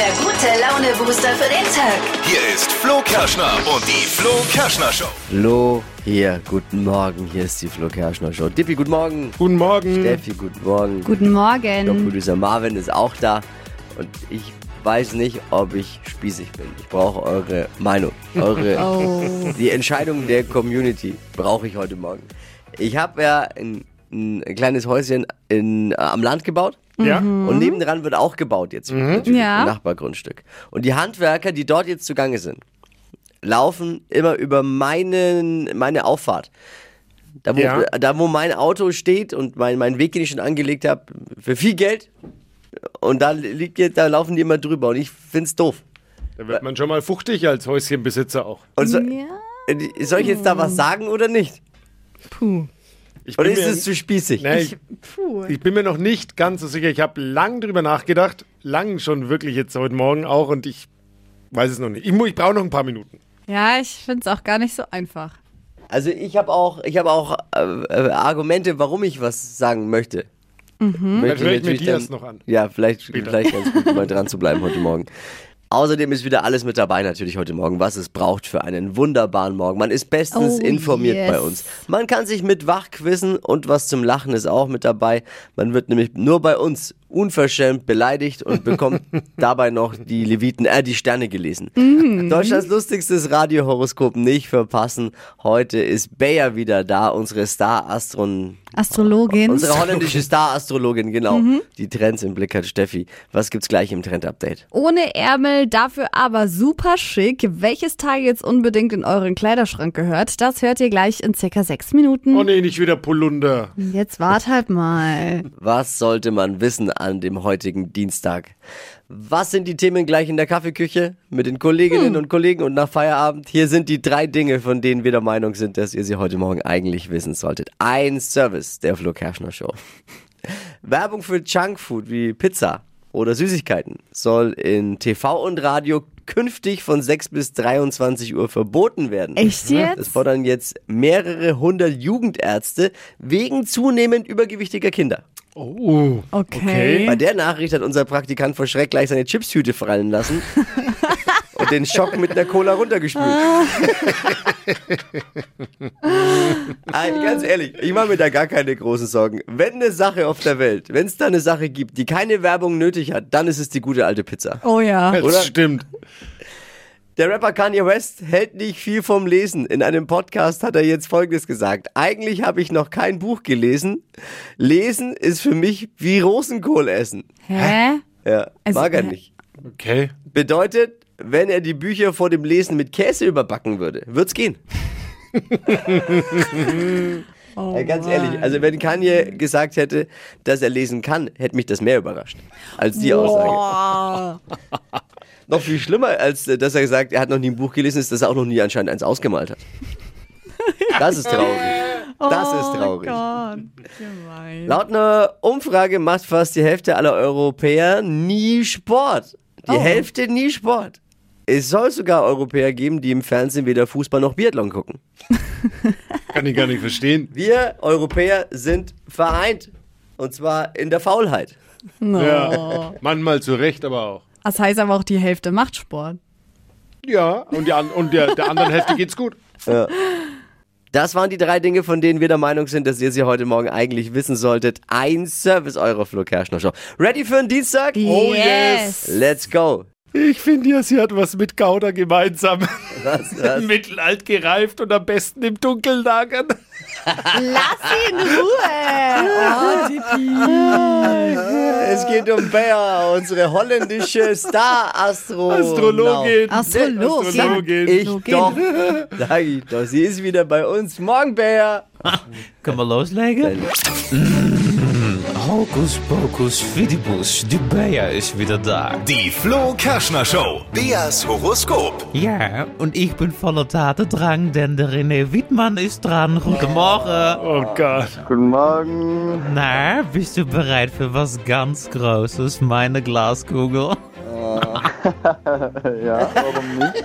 der gute Laune-Booster für den Tag. Hier ist Flo Kerschner und die Flo Kerschner Show. Flo, hier, guten Morgen, hier ist die Flo Kerschner Show. Dippi, guten Morgen. Guten Morgen. Steffi, guten Morgen. Guten Morgen. Producer Marvin ist auch da. Und ich weiß nicht, ob ich spießig bin. Ich brauche eure Meinung. Eure, Oh. Die Entscheidung der Community brauche ich heute Morgen. Ich habe ja ein, ein kleines Häuschen in, äh, am Land gebaut. Ja? Und nebendran wird auch gebaut jetzt. Natürlich, Mhm. Ja. Ein Nachbargrundstück. Und die Handwerker, die dort jetzt zugange sind, laufen immer über meinen, meine Auffahrt. Da wo, Ja. da, wo mein Auto steht und mein, mein Weg, den ich schon angelegt habe, für viel Geld. Und da, liegt, da laufen die immer drüber. Und ich find's doof. Da wird man schon mal fuchtig als Häuschenbesitzer auch. Und so, Ja. soll ich jetzt da was sagen oder nicht? Puh. Ich Oder bin, ist mir, es zu spießig? nee, ich, ich bin mir noch nicht ganz so sicher. Ich habe lang drüber nachgedacht. Lang schon wirklich jetzt heute Morgen auch. Und ich weiß es noch nicht. Ich, ich brauche noch ein paar Minuten. Ja, ich finde es auch gar nicht so einfach. Also ich habe auch, ich hab auch äh, äh, Argumente, warum ich was sagen möchte. Dann Möchte höre ich mir die dann- erst noch an. Ja, vielleicht, vielleicht ganz gut, mal dran zu bleiben heute Morgen. Außerdem ist wieder alles mit dabei natürlich heute Morgen, was es braucht für einen wunderbaren Morgen. Man ist bestens Oh, informiert yes. bei uns. Man kann sich mit wachquissen und was zum Lachen ist auch mit dabei. Man wird nämlich nur bei uns unverschämt beleidigt und bekommt dabei noch die Leviten, äh, die Sterne gelesen. Deutschlands lustigstes Radiohoroskop nicht verpassen. Heute ist Bayer wieder da, unsere Star-Astron... Astrologin. Unsere holländische Star-Astrologin, genau. Die Trends im Blick hat Steffi. Was gibt's gleich im Trend-Update? Ohne Ärmel, dafür aber super schick. Welches Teil jetzt unbedingt in euren Kleiderschrank gehört, das hört ihr gleich in circa sechs Minuten. Oh nee, nicht wieder Polunder. Jetzt wart halt mal. Was sollte man wissen an dem heutigen Dienstag? Was sind die Themen gleich in der Kaffeeküche mit den Kolleginnen und Kollegen und nach Feierabend? Hier sind die drei Dinge, von denen wir der Meinung sind, dass ihr sie heute Morgen eigentlich wissen solltet. Ein Service der Flo Kerschner Show. Werbung für Junkfood wie Pizza oder Süßigkeiten soll in TV und Radio künftig von 6 bis 23 Uhr verboten werden. Echt Das jetzt? fordern jetzt mehrere hundert Jugendärzte wegen zunehmend übergewichtiger Kinder. Oh, Okay. Bei der Nachricht hat unser Praktikant vor Schreck gleich seine Chipstüte fallen lassen den Schock mit einer Cola runtergespült. Ey, ganz ehrlich, ich mache mir da gar keine großen Sorgen. Wenn eine Sache auf der Welt, wenn es da eine Sache gibt, die keine Werbung nötig hat, dann ist es die gute alte Pizza. Oh ja. das Oder? stimmt. Der Rapper Kanye West hält nicht viel vom Lesen. In einem Podcast hat er jetzt Folgendes gesagt. Eigentlich habe ich noch kein Buch gelesen. Lesen ist für mich wie Rosenkohl essen. Hä? Ja, Also, mag er nicht. Okay. Bedeutet, wenn er die Bücher vor dem Lesen mit Käse überbacken würde, wird's gehen. Oh Ja, ganz ehrlich, also wenn Kanye gesagt hätte, dass er lesen kann, hätte mich das mehr überrascht als die Aussage. Noch viel schlimmer, als äh, dass er gesagt, er hat noch nie ein Buch gelesen, ist, dass er auch noch nie anscheinend eins ausgemalt hat. Das ist traurig. Das ist traurig. Oh Gott. Gemein. Laut einer Umfrage macht fast die Hälfte aller Europäer nie Sport. Die Oh. Hälfte nie Sport. Es soll sogar Europäer geben, die im Fernsehen weder Fußball noch Biathlon gucken. Kann ich gar nicht verstehen. Wir Europäer sind vereint. Und zwar in der Faulheit. Ja. Manchmal zu Recht, aber auch. Das heißt aber auch, die Hälfte macht Sport. Ja, und, die, und der, der anderen Hälfte geht's gut. Das waren die drei Dinge, von denen wir der Meinung sind, dass ihr sie heute Morgen eigentlich wissen solltet. Ein Service eurer Flo Kerschner Show. Ready für den Dienstag? Oh, yes. Let's go. Ich finde ja, sie hat was mit Gouda gemeinsam. Was, was? Mittelalt gereift und am besten im Dunkeln lagern. Lass ihn in Ruhe. Oh, Dippi. Es geht um Bea, unsere holländische Star-Astro. Astrologin. Astrologin. Astrologin. Ich doch. Sag ich doch. Sie ist wieder bei uns. Morgen, Bea. Können wir loslegen? Hokus pokus fidibus, die Bea ist wieder da. Die Flo Kerschner Show. Beas Horoskop. Ja, und ich bin voller Tatendrang, denn der René Wittmann ist dran. Guten Morgen. Oh Gott. Guten Morgen. Na, bist du bereit für was ganz Großes, meine Glaskugel? Ja, warum nicht?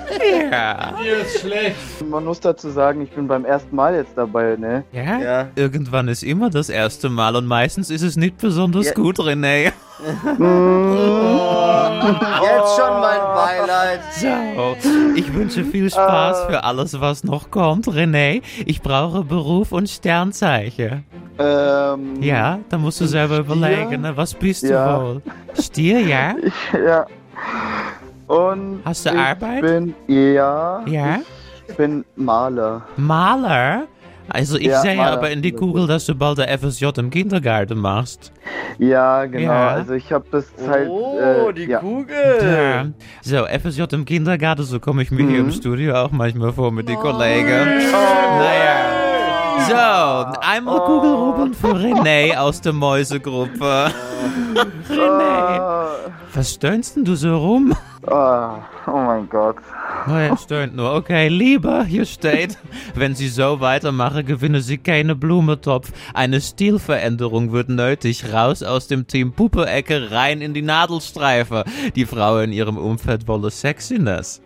Ja. Hier ist schlecht. Man muss dazu sagen, ich bin beim ersten Mal jetzt dabei, ne? Ja? Ja. Irgendwann ist immer das erste Mal und meistens ist es nicht besonders Ja. gut, René. Jetzt jetzt schon mein Beileid. So, ich wünsche viel Spaß für alles, was noch kommt, René. Ich brauche Beruf und Sternzeichen. Ähm, Ja, da musst du selber überlegen, ne? was bist Ja. du wohl? Stier, ja? ja. Und Hast du ich Arbeit? Bin, ja. Ja? Ich bin Maler. Maler? Also ich Ja, sehe Maler. aber in die Kugel, dass du bald der FSJ im Kindergarten machst. Ja, genau. Ja. Also ich habe das halt. Oh, äh, die ja. Kugel. So, FSJ im Kindergarten, so komme ich mir hier im Studio auch manchmal vor mit den Kollegen. Naja. So, einmal Kugelrubbeln für René aus der Mäusegruppe. René, Ah, was stöhnst denn du so rum? Ah, oh mein Gott. Oh, er stöhnt nur. Okay, lieber, hier steht, wenn Sie so weitermachen, gewinnen Sie keine Blumentopf. Eine Stilveränderung wird nötig. Raus aus dem Team Puppe-Ecke, rein in die Nadelstreife. Die Frau in ihrem Umfeld wolle Sexiness.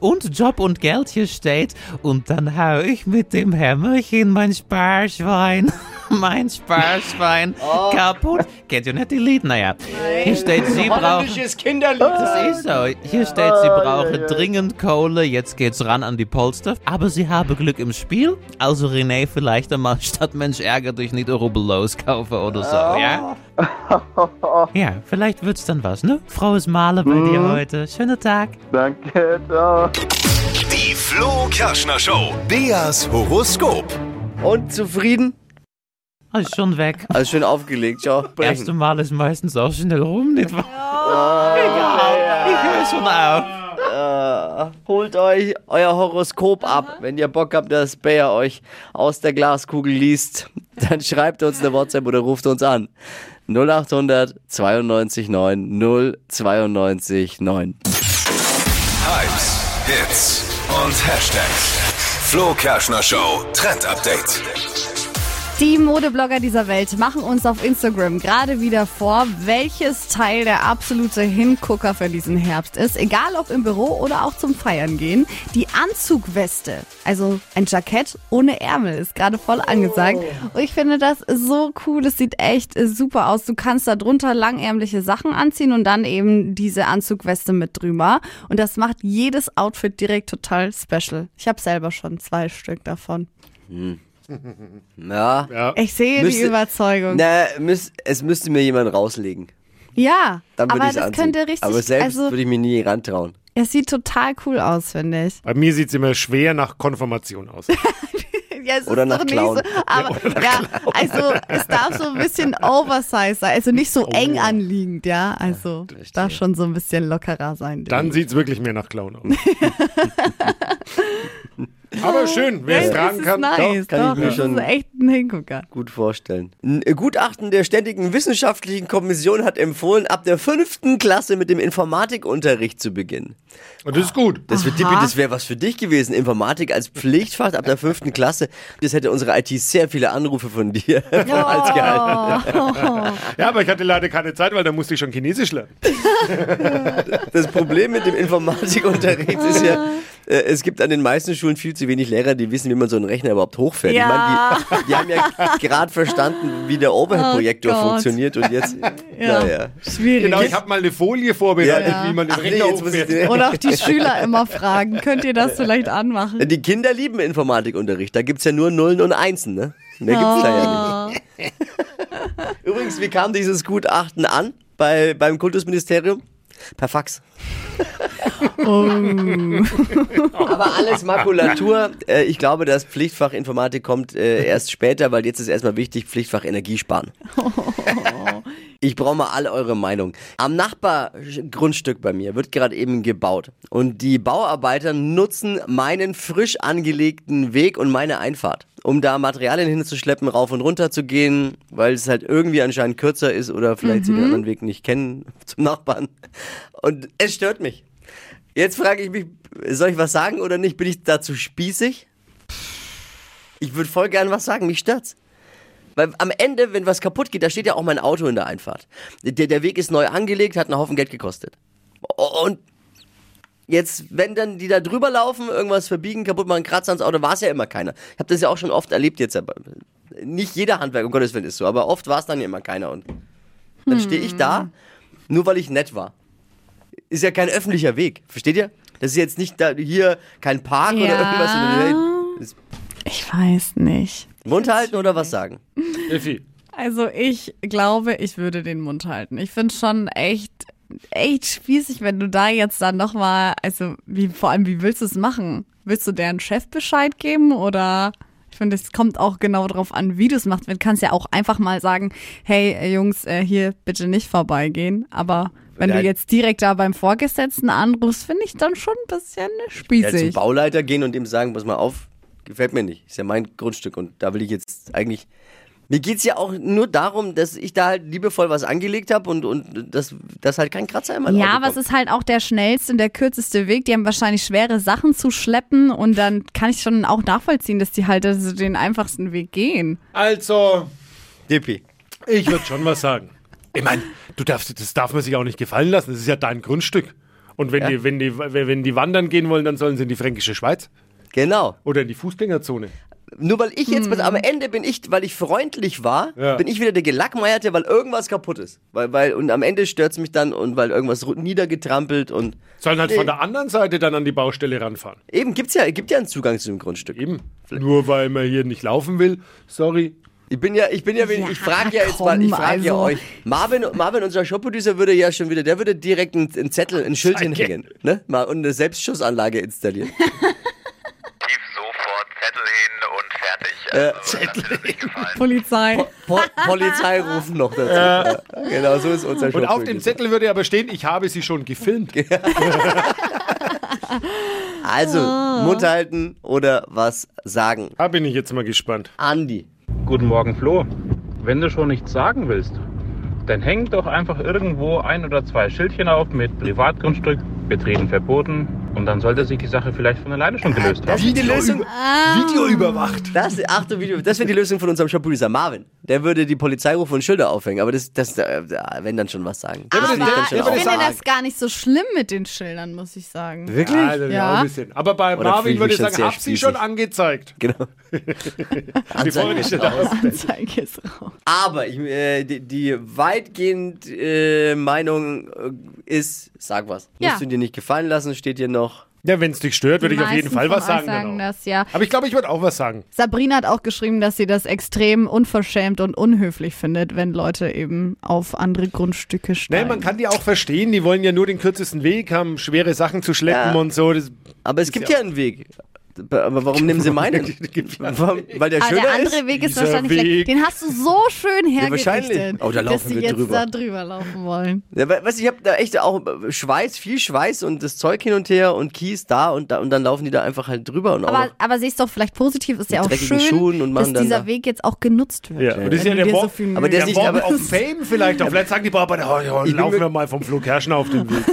Und Job und Geld hier steht. Und dann hau ich mit dem Hämmerchen mein Sparschwein. mein Sparschwein kaputt. Kennt ihr nicht die Lied? Naja. Hier steht, Sie brauchen... Kinderlied. Das ist so. Hier steht, sie brauchen dringend Kohle. Jetzt geht's ran an die Polster. Aber sie haben Glück im Spiel. Also René, vielleicht einmal statt Mensch ärger dich nicht rubbellos kaufen oder so, ja? Ja, vielleicht wird's dann was, ne? Frohes Male bei dir heute. Schönen Tag. Danke, ciao. Die Flo Kerschner Show. Beas Horoskop. Und zufrieden? Oh, ist schon weg. Alles schön aufgelegt, ciao. Erste Mal ist meistens auch schnell rum, nicht wahr? Egal. Ich höre schon auf. Holt euch euer Horoskop ab. Wenn ihr Bock habt, dass Bayer euch aus der Glaskugel liest, dann schreibt uns eine WhatsApp oder ruft uns an. 0800 92 9 092 9. Hypes, Hits und Hashtags. Flo Kerschner Show Trend Update. Die Modeblogger dieser Welt machen uns auf Instagram gerade wieder vor, welches Teil der absolute Hingucker für diesen Herbst ist. Egal ob im Büro oder auch zum Feiern gehen. Die Anzugweste, also ein Jackett ohne Ärmel, ist gerade voll angesagt. Und ich finde das so cool. Es sieht echt super aus. Du kannst da drunter langärmliche Sachen anziehen und dann eben diese Anzugweste mit drüber. Und das macht jedes Outfit direkt total special. Ich habe selber schon zwei Stück davon. Ja. Ja. Ich sehe die Müsste- Überzeugung. Na, müß, es müsste mir jemand rauslegen. Ja, Dann würde aber ich das anziehen. könnte richtig, Aber selbst also würde ich mir nie rantrauen. es sieht total cool aus, finde ich. Bei mir sieht es immer schwer nach Konfirmation aus. Ja, es Oder ist nach doch nicht Clown. so, aber ja, also es darf so ein bisschen oversized sein, also nicht so eng anliegend, ja, also darf schon so ein bisschen lockerer sein. Dann sieht es wirklich mehr nach Clown aus. Aber schön, wer es tragen kann. nice, kann ich doch, mir das schon- echt ein Hingucker. Gut vorstellen. Ein Gutachten der Ständigen Wissenschaftlichen Kommission hat empfohlen, ab der fünften Klasse mit dem Informatikunterricht zu beginnen. Und das ist gut. Das, wird das wäre was für dich gewesen. Informatik als Pflichtfach ab der fünften Klasse. Das hätte unsere IT sehr viele Anrufe von dir als gehalten. Ja, aber ich hatte leider keine Zeit, weil da musste ich schon Chinesisch lernen. Das Problem mit dem Informatikunterricht ist ja, äh, es gibt an den meisten Schulen viel zu wenig Lehrer, die wissen, wie man so einen Rechner überhaupt hochfährt. Ja. Ich meine, die, die haben ja gerade verstanden, wie der Overhead-Projektor Oh funktioniert und jetzt, Ja. naja. Schwierig. Genau, ich habe mal eine Folie vorbereitet, Ja. wie man den Ach nee, Rechner ich hochfährt. Und auch die Schüler immer fragen, könnt ihr das vielleicht anmachen? Die Kinder lieben Informatikunterricht. Da gibt's ja nur Nullen und Einsen, ne? Mehr gibt's da ja nicht. Übrigens, wie kam dieses Gutachten an bei, beim Kultusministerium? Per Fax. Aber alles Makulatur. Äh, ich glaube, das Pflichtfach Informatik kommt äh, erst später, weil jetzt ist erstmal wichtig, Pflichtfach Energiesparen. Ich brauche mal alle eure Meinung. Am Nachbargrundstück bei mir wird gerade eben gebaut. Und die Bauarbeiter nutzen meinen frisch angelegten Weg und meine Einfahrt, um da Materialien hinzuschleppen, rauf und runter zu gehen, weil es halt irgendwie anscheinend kürzer ist oder vielleicht sie den anderen Weg nicht kennen zum Nachbarn. Und es stört mich. Jetzt frage ich mich, soll ich was sagen oder nicht? Bin ich dazu spießig? Ich würde voll gern was sagen, mich stört's. Weil am Ende, wenn was kaputt geht, da steht ja auch mein Auto in der Einfahrt. Der, der Weg ist neu angelegt, hat einen Haufen Geld gekostet. Und jetzt, wenn dann die da drüber laufen, irgendwas verbiegen, kaputt machen, Kratzer ans Auto, war es ja immer keiner. Ich habe das ja auch schon oft erlebt jetzt. Nicht jeder Handwerk, um Gottes Willen, ist so, aber oft war es dann ja immer keiner. Und dann stehe ich da, nur weil ich nett war. Ist ja kein öffentlicher Weg. Versteht ihr? Das ist jetzt nicht da, hier kein Park oder Ja. irgendwas. sondern, hey, Ich weiß nicht. Mund halten oder was sagen? Effi. Also ich glaube, ich würde den Mund halten. Ich finde schon echt, echt spießig, wenn du da jetzt dann nochmal, also wie, vor allem, wie willst du es machen? Willst du deren Chef Bescheid geben oder? Ich finde, es kommt auch genau darauf an, wie du es machst. Du kannst ja auch einfach mal sagen, hey äh, Jungs, äh, hier bitte nicht vorbeigehen. Aber wenn Ja. du jetzt direkt da beim Vorgesetzten anrufst, finde ich dann schon ein bisschen Ja, zum spießig. Bauleiter gehen und ihm sagen, pass mal auf, gefällt mir nicht. Ist ja mein Grundstück und da will ich jetzt eigentlich. Mir geht's ja auch nur darum, dass ich da halt liebevoll was angelegt habe und, und dass, dass halt kein Kratzer in mein Ja, aber es ist halt auch der schnellste und der kürzeste Weg. Die haben wahrscheinlich schwere Sachen zu schleppen und dann kann ich schon auch nachvollziehen, dass die halt also den einfachsten Weg gehen. Also, Dippi. ich würde schon was sagen. Ich meine, du darfst, das darf man sich auch nicht gefallen lassen. Das ist ja dein Grundstück. Und wenn, Ja. die, wenn, die, wenn die wandern gehen wollen, dann sollen sie in die fränkische Schweiz Genau. oder in die Fußgängerzone. Nur weil ich jetzt, am Ende bin ich, weil ich freundlich war, Ja. bin ich wieder der Gelackmeierte, weil irgendwas kaputt ist. Weil, weil, und am Ende stört's mich dann und weil irgendwas niedergetrampelt und Sollen halt Nee. von der anderen Seite dann an die Baustelle ranfahren. eben gibt's ja, gibt ja einen Zugang zu dem Grundstück. Eben. Nur weil man hier nicht laufen will. Sorry. Ich bin ja, ich bin ja, Ja, ich frage ja jetzt mal, ich komm, frage ja also. euch. Marvin, Marvin, unser Showproducer, würde ja schon wieder, der würde direkt einen, einen Zettel, ein Schild hinhängen, ne? Mal und eine Selbstschussanlage installieren. Tief sofort Zettel hin und fertig. Äh, Also, nicht gefallen. Polizei. Po Polizei rufen noch dazu. Ja. Genau, so ist unser Und auf dem Showproducer. Zettel würde aber stehen, ich habe sie schon gefilmt. Also, Mund halten oder was sagen. Da bin ich jetzt mal gespannt. Andi. Guten Morgen, Flo. Wenn du schon nichts sagen willst, dann häng doch einfach irgendwo ein oder zwei Schildchen auf mit Privatgrundstück, betreten verboten und dann sollte sich die Sache vielleicht von alleine schon gelöst haben. Das ist die Lösung. Video überwacht. Das, Achtung, Video, das wäre die Lösung von unserem Showproducer Marvin. Der würde die Polizei rufen und Schilder aufhängen, aber das, das, äh, wenn dann schon was sagen. Aber ich finde sagen- das gar nicht so schlimm mit den Schildern, muss ich sagen. Wirklich? Ja, ist Ja. ein bisschen. Aber bei Oder Marvin würde ich sagen, hab sie spießig. schon angezeigt. Genau. Anzeige ist raus. Anzeige ist raus. Aber ich, äh, die, die weitgehend äh, Meinung äh, ist, sag was. Ja. Musst du dir nicht gefallen lassen, steht hier noch. Ja, wenn es dich stört, würde ich auf jeden Fall was sagen. sagen genau. das, ja. Aber ich glaube, ich würde auch was sagen. Sabrina hat auch geschrieben, dass sie das extrem unverschämt und unhöflich findet, wenn Leute eben auf andere Grundstücke Nee, steigen. man kann die auch verstehen, die wollen ja nur den kürzesten Weg haben, schwere Sachen zu schleppen Ja. und so. Das, Aber es gibt ja einen Weg. Aber warum nehmen sie meinen? Warum? Weil der Aber schöner der andere ist? Weg ist wahrscheinlich Weg. schlecht. Den hast du so schön hergerichtet, wahrscheinlich. Oh, da dass laufen sie wir jetzt drüber. da drüber laufen wollen. Ja, we- weißt du, ich habe da echt auch Schweiß, viel Schweiß und das Zeug hin und her und Kies da und da und dann laufen die da einfach halt drüber und auch Aber, aber siehst doch vielleicht positiv, ist ja auch schön, Schuhen und dass dieser da- Weg jetzt auch genutzt wird. Ja, und das ist ja der Wort- so viel Aber der ist der nicht- aber- auf Fame vielleicht. Auch. Vielleicht sagen die, aber oh, Ich bin laufen wir mal vom Flo Kerschner auf den Weg.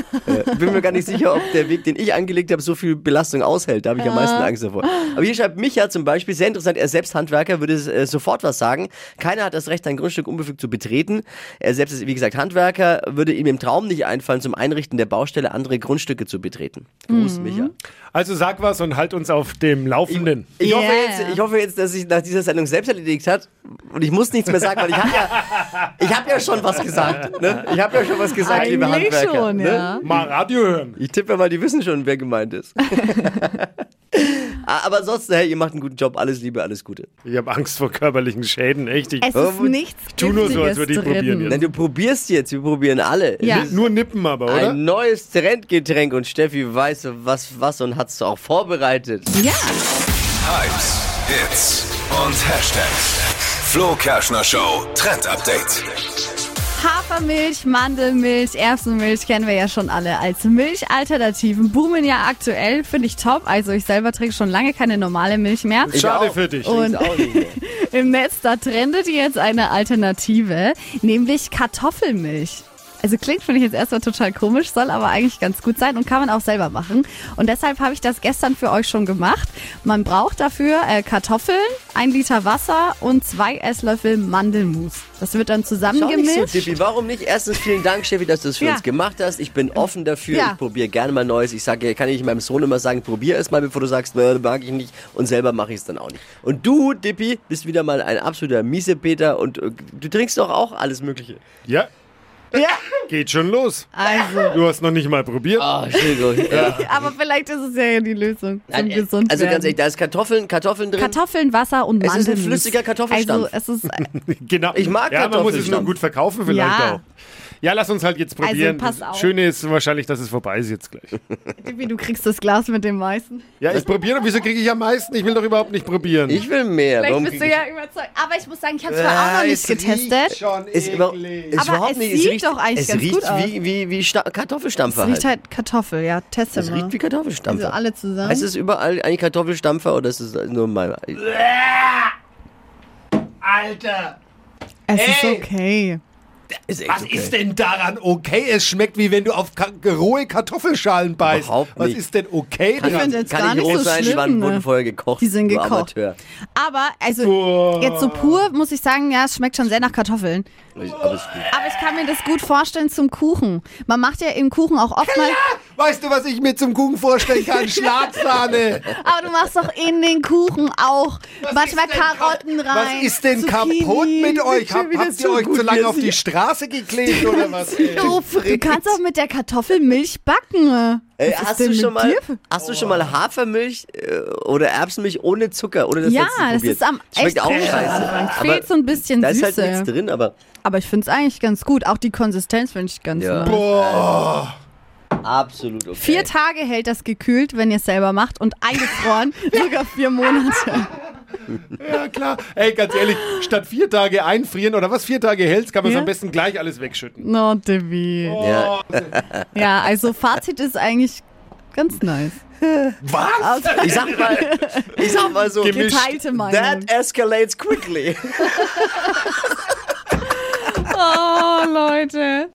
ich bin mir gar nicht sicher, ob der Weg, den ich angelegt habe, so viel Belastung aushält. Da habe ich am meisten Angst davor. Aber hier schreibt Micha zum Beispiel, sehr interessant, er selbst Handwerker, würde äh, sofort was sagen. Keiner hat das Recht, ein Grundstück unbefügt zu betreten. Er selbst ist, wie gesagt, Handwerker, würde ihm im Traum nicht einfallen, zum Einrichten der Baustelle andere Grundstücke zu betreten. Gruß, Micha. Also sag was und halt uns auf dem Laufenden. Ich, hoffe Yeah. jetzt, ich hoffe jetzt, dass sich nach dieser Sendung selbst erledigt hat und ich muss nichts mehr sagen, weil ich habe ja, ich hab ja schon was gesagt. Ne? Ich habe ja schon was gesagt, liebe Eigentlich Handwerker. schon, ne? ja. Mal Radio hören. Ich tippe mal, die wissen schon, wer gemeint ist. Ah, Aber ansonsten, hey, ihr macht einen guten Job. Alles Liebe, alles Gute. Ich habe Angst vor körperlichen Schäden, echt. Ich Es ist nichts tu nur so, als würde ich drin. probieren jetzt. Nein, du probierst jetzt, wir probieren alle. Ja. Es nur nippen aber, oder? Ein neues Trendgetränk und Steffi weiß was, was und hat's auch vorbereitet. Ja, Hypes, Hits und Hashtags. Flo Kerschner Show Trend Update. Hafermilch, Mandelmilch, Erbsenmilch kennen wir ja schon alle als Milchalternativen. Boomen ja aktuell, finde ich top. Also ich selber trinke schon lange keine normale Milch mehr. Ich Schade auch. für dich. Und-. Im Netz, da trendet jetzt eine Alternative, nämlich Kartoffelmilch. Also klingt, finde ich jetzt erstmal total komisch, soll aber eigentlich ganz gut sein und kann man auch selber machen. Und deshalb habe ich das gestern für euch schon gemacht. Man braucht dafür äh, Kartoffeln, ein Liter Wasser und zwei Esslöffel Mandelmus. Das wird dann Schau nicht so, zusammengemischt. Tippi. Warum nicht? Erstens vielen Dank, Steffi, dass du das für Ja. uns gemacht hast. Ich bin offen dafür. Ja. Ich probiere gerne mal Neues. Ich sage, kann ich meinem Sohn immer sagen, probier es mal, bevor du sagst, ne, mag ich nicht. Und selber mache ich es dann auch nicht. Und du, Dippi, bist wieder mal ein absoluter Miesepeter und äh, du trinkst doch auch alles Mögliche. Ja, Ja, Geht schon los. also. Du hast noch nicht mal probiert. Oh, Entschuldigung. Ja. Aber vielleicht ist es ja die Lösung zum gesund also ganz ehrlich, da ist Kartoffeln, Kartoffeln drin. Kartoffeln, Wasser und Es ist ein flüssiger Kartoffelstampf. Also es ist Genau. Ich mag Ja, man muss es nur gut verkaufen vielleicht Ja. auch. Ja, lass uns halt jetzt probieren. pass Das auf. Schöne ist wahrscheinlich, dass es vorbei ist jetzt gleich. wie du kriegst das Glas mit dem meisten. Ja, ich probiere. Wieso kriege ich am meisten? Ich will doch überhaupt nicht probieren. ich will mehr. Vielleicht Warum bist du ja überzeugt. Aber ich muss sagen, ich habe es zwar auch noch nicht getestet. schon ich, ist, über, ist Aber es nicht, sieht riecht, doch eigentlich es ganz riecht gut aus. wie, wie, wie Sta Kartoffelstampfer Es riecht halt. halt Kartoffel, ja. Teste Es mal. riecht wie Kartoffelstampfer. Also alle zusammen. Ist es überall eigentlich Kartoffelstampfer oder ist es nur mein... Alter, es ist Ey! okay. Ist echt was okay. ist denn daran okay? Es schmeckt wie wenn du auf rohe Kartoffelschalen beißt. Überhaupt Was nicht. ist denn okay Kann, Ich dran? jetzt kann gar nicht roh so sein, die schlimm, waren, ne? wurden vorher gekocht. Die sind gekocht. Amateur. Aber, also, Boah. jetzt so pur muss ich sagen, ja, es schmeckt schon sehr nach Kartoffeln. Aber ist gut. Aber ich kann mir das gut vorstellen zum Kuchen. Man macht ja im Kuchen auch oft mal. Weißt du, was ich mir zum Kuchen vorstellen kann? Schlagsahne. Aber du machst doch in den Kuchen auch manchmal ist denn Karotten ka- rein. Was ist denn Zucchini. kaputt mit euch? Hab, habt ihr euch zu lange auf die Straße geklebt oder was? du kannst auch mit der Kartoffel Milch backen. Ey, ist hast, du schon mal, dir? hast du schon mal Hafermilch äh, oder Erbsenmilch ohne Zucker? Oder das Ja, das ist am Schmeckt echt auch scheiße. Aber Fehlt so ein bisschen da ist halt Süße. nichts drin, aber Aber ich finde es eigentlich ganz gut. Auch die Konsistenz finde ich ganz Ja. nice. Boah. absolut okay. Vier Tage hält das gekühlt, wenn ihr es selber macht und eingefroren sogar vier Monate. Ja, klar. Ey, ganz ehrlich, statt vier Tage einfrieren oder was vier Tage hältst, kann man es Ja. am besten gleich alles wegschütten. No, Debbie. Ja. Ja, also Fazit ist eigentlich ganz nice. Was? Ich sag mal, ich sag mal so, Gemischt. Geteilte Meinung. that escalates quickly. Oh, Leute.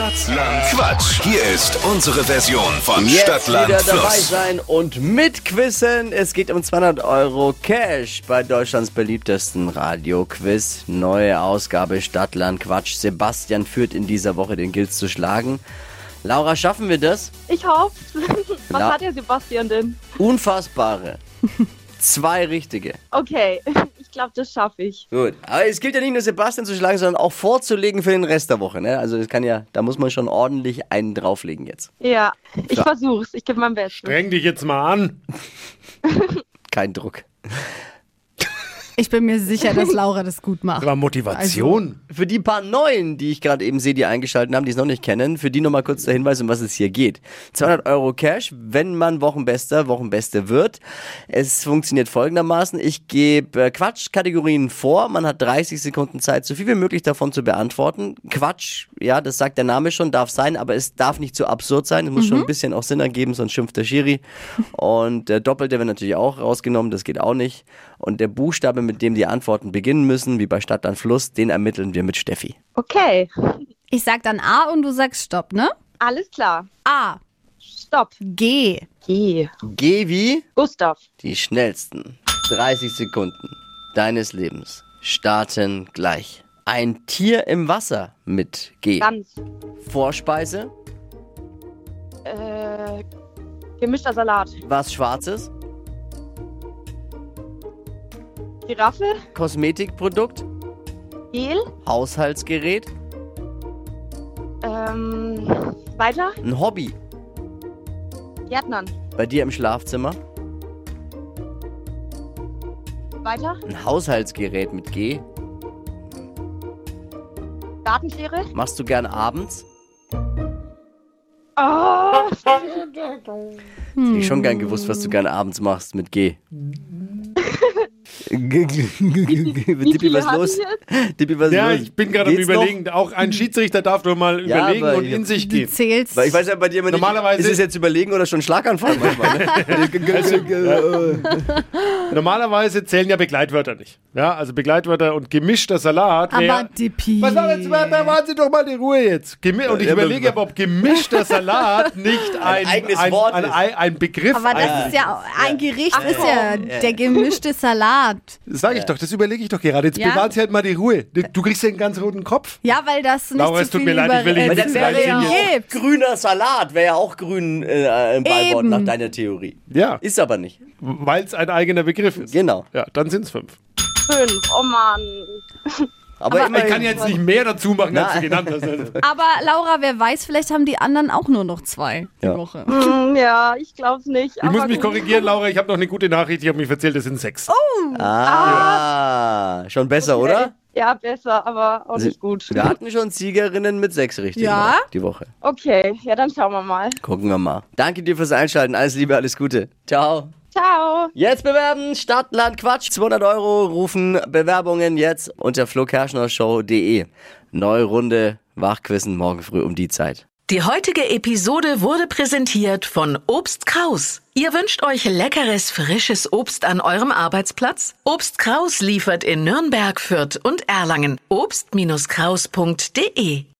Stadtland Quatsch. Hier ist unsere Version von Jetzt Stadtland wieder dabei Fluss. sein und mitquissen. Es geht um 200 Euro Cash bei Deutschlands beliebtesten Radioquiz. Neue Ausgabe Stadtland Quatsch. Sebastian führt in dieser Woche den Gilz zu schlagen. Laura, schaffen wir das? Ich hoffe. Was La- hat der Sebastian denn? Unfassbare. Zwei richtige. Okay, ich glaube, das schaffe ich. Gut. Aber es gilt ja nicht nur Sebastian zu schlagen, sondern auch vorzulegen für den Rest der Woche. Ne? Also es kann ja, da muss man schon ordentlich einen drauflegen jetzt. Ja, ich Ja. versuch's. Ich gebe mein Bestes. Streng dich jetzt mal an. Kein Druck. Ich bin mir sicher, dass Laura das gut macht. Aber Motivation. Für die paar Neuen, die ich gerade eben sehe, die eingeschaltet haben, die es noch nicht kennen, für die nochmal kurz der Hinweis, um was es hier geht. 200 Euro Cash, wenn man Wochenbester, Wochenbeste wird. Es funktioniert folgendermaßen. Ich gebe Quatsch-Kategorien vor. Man hat 30 Sekunden Zeit, so viel wie möglich davon zu beantworten. Quatsch, ja, das sagt der Name schon, darf sein, aber es darf nicht zu absurd sein. Es muss schon ein bisschen auch Sinn ergeben, sonst schimpft der Schiri. Und der Doppelte wird natürlich auch rausgenommen, das geht auch nicht. Und der Buchstabe, mit dem die Antworten beginnen müssen, wie bei Stadt an Fluss, den ermitteln wir mit Steffi. Okay, Ich sag dann A und du sagst Stopp, ne? alles klar. A, Stopp. G. G. Geh wie Gustav. die schnellsten 30 Sekunden deines Lebens starten gleich. Ein Tier im Wasser mit G. Gans. Vorspeise, Äh, gemischter Salat. was Schwarzes, Giraffe. Kosmetikprodukt, Gel. Haushaltsgerät, Ähm, weiter. ein Hobby Gärtnern. bei dir im Schlafzimmer, Weiter. ein Haushaltsgerät mit G. Gartenschere. Machst du gern abends? Oh, Hätte ich schon gern gewusst, was du gerne abends machst mit G. Dippi, was los? Dippi, was Ja, los? ich bin gerade am Geht's noch? überlegen. Auch ein Schiedsrichter darf doch mal Ja, überlegen und in sich Du gehen. zählst. Weil ich weiß ja bei dir immer nicht, Normalerweise- ist es jetzt überlegen oder schon Schlaganfall manchmal. Ne? Normalerweise zählen ja Begleitwörter nicht. Ja, also Begleitwörter und gemischter Salat. Aber wär- Dippi. Was war jetzt? Da waren Sie doch mal die Ruhe jetzt. Gemi und ich Ja, überlege aber, ob gemischter Salat nicht ein, eigenes ein, Wort ein, ist. ein, ein Begriff Aber das ist ja ein Gericht, ist ja der gemischte Salat. Das sage ich doch, das überlege ich doch gerade. Jetzt Ja. bewahren Sie halt mal die Ruhe. Du, kriegst ja einen ganz roten Kopf. Ja, weil das nicht Laura, zu es tut viel mir leid, ich will nicht äh, wäre ja auch grüner Salat, wäre ja auch grün äh, ein Beiwort nach deiner Theorie. Ja, Ist aber nicht. weil es ein eigener Begriff ist. Genau. Ja, dann sind es fünf. Fünf. Oh Mann. Aber, ich immerhin. kann jetzt nicht mehr dazu machen, als du genannt hast. Also. Aber Laura, wer weiß, vielleicht haben die anderen auch nur noch zwei die Ja. Woche. Hm, ja, ich glaub's nicht. Ich muss aber mich korrigieren, Laura. Ich habe noch eine gute Nachricht. Ich habe mich verzählt, es sind sechs. Ah, schon besser, oder? Ja, besser, aber auch nicht gut. Wir hatten schon Siegerinnen mit sechs richtig Ja? die Woche. Okay, ja, dann schauen wir mal. Gucken wir mal. Danke dir fürs Einschalten. Alles Liebe, alles Gute. Ciao. Ciao. Jetzt bewerben, Stadt, Land, Quatsch. 200 Euro rufen Bewerbungen jetzt unter flokerschnershow.de. Neue Runde, Wachquissen morgen früh um die Zeit. Die heutige Episode wurde präsentiert von Obst Kraus. Ihr wünscht euch leckeres, frisches Obst an eurem Arbeitsplatz? Obst Kraus liefert in Nürnberg, Fürth und Erlangen. Obst-Kraus.de